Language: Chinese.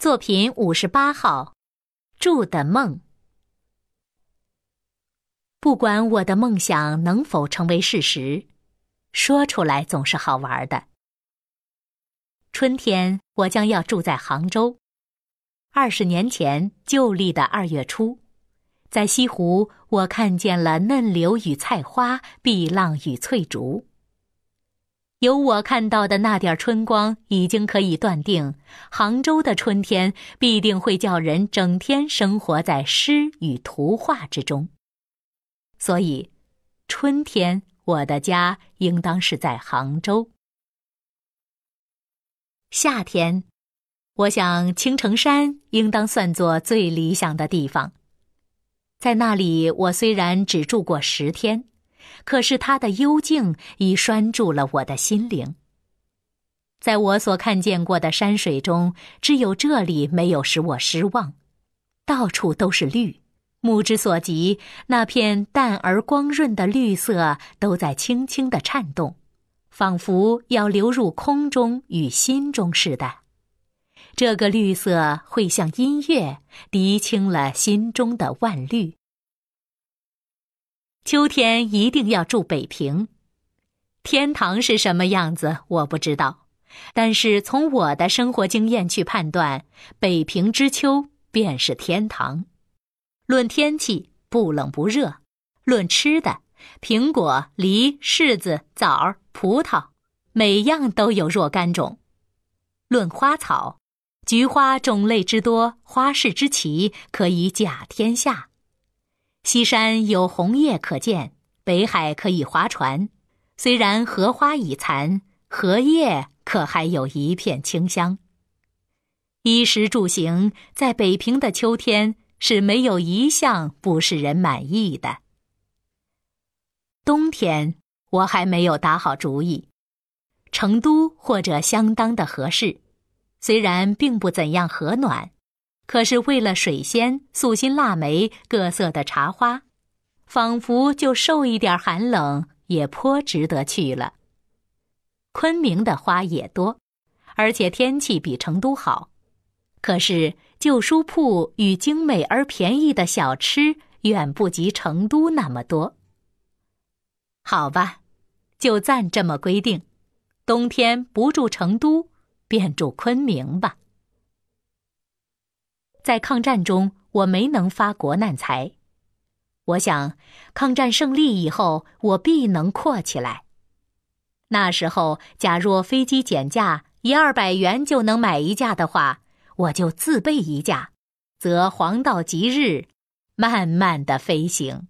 作品五十八号，住的梦。不管我的梦想能否成为事实，说出来总是好玩的。春天，我将要住在杭州。二十年前旧历的二月初，在西湖，我看见了嫩柳与菜花，碧浪与翠竹。有我看到的那点春光，已经可以断定，杭州的春天必定会叫人整天生活在诗与图画之中。所以，春天我的家应当是在杭州。夏天，我想青城山应当算作最理想的地方。在那里，我虽然只住过十天。可是它的幽静已拴住了我的心灵。在我所看见过的山水中，只有这里没有使我失望，到处都是绿，目之所及，那片淡而光润的绿色都在轻轻的颤动，仿佛要流入空中与心中似的。这个绿色会像音乐，涤清了心中的万虑。秋天一定要住北平，天堂是什么样子我不知道，但是从我的生活经验去判断，北平之秋便是天堂。论天气不冷不热，论吃的，苹果、梨、柿子、枣、葡萄，每样都有若干种。论花草，菊花种类之多，花式之奇，可以甲天下。西山有红叶可见，北海可以划船。虽然荷花已残，荷叶可还有一片清香。衣食住行，在北平的秋天是没有一项不使人满意的。冬天我还没有打好主意，成都或者相当的合适，虽然并不怎样和暖。可是为了水仙、素心腊梅、各色的茶花，仿佛就受一点寒冷也颇值得去了。昆明的花也多，而且天气比成都好。可是旧书铺与精美而便宜的小吃远不及成都那么多。好吧，就暂这么规定，冬天不住成都，便住昆明吧。在抗战中，我没能发国难财。我想，抗战胜利以后，我必能阔起来。那时候，假若飞机减价一二百元就能买一架的话，我就自备一架，则黄道吉日，慢慢的飞行。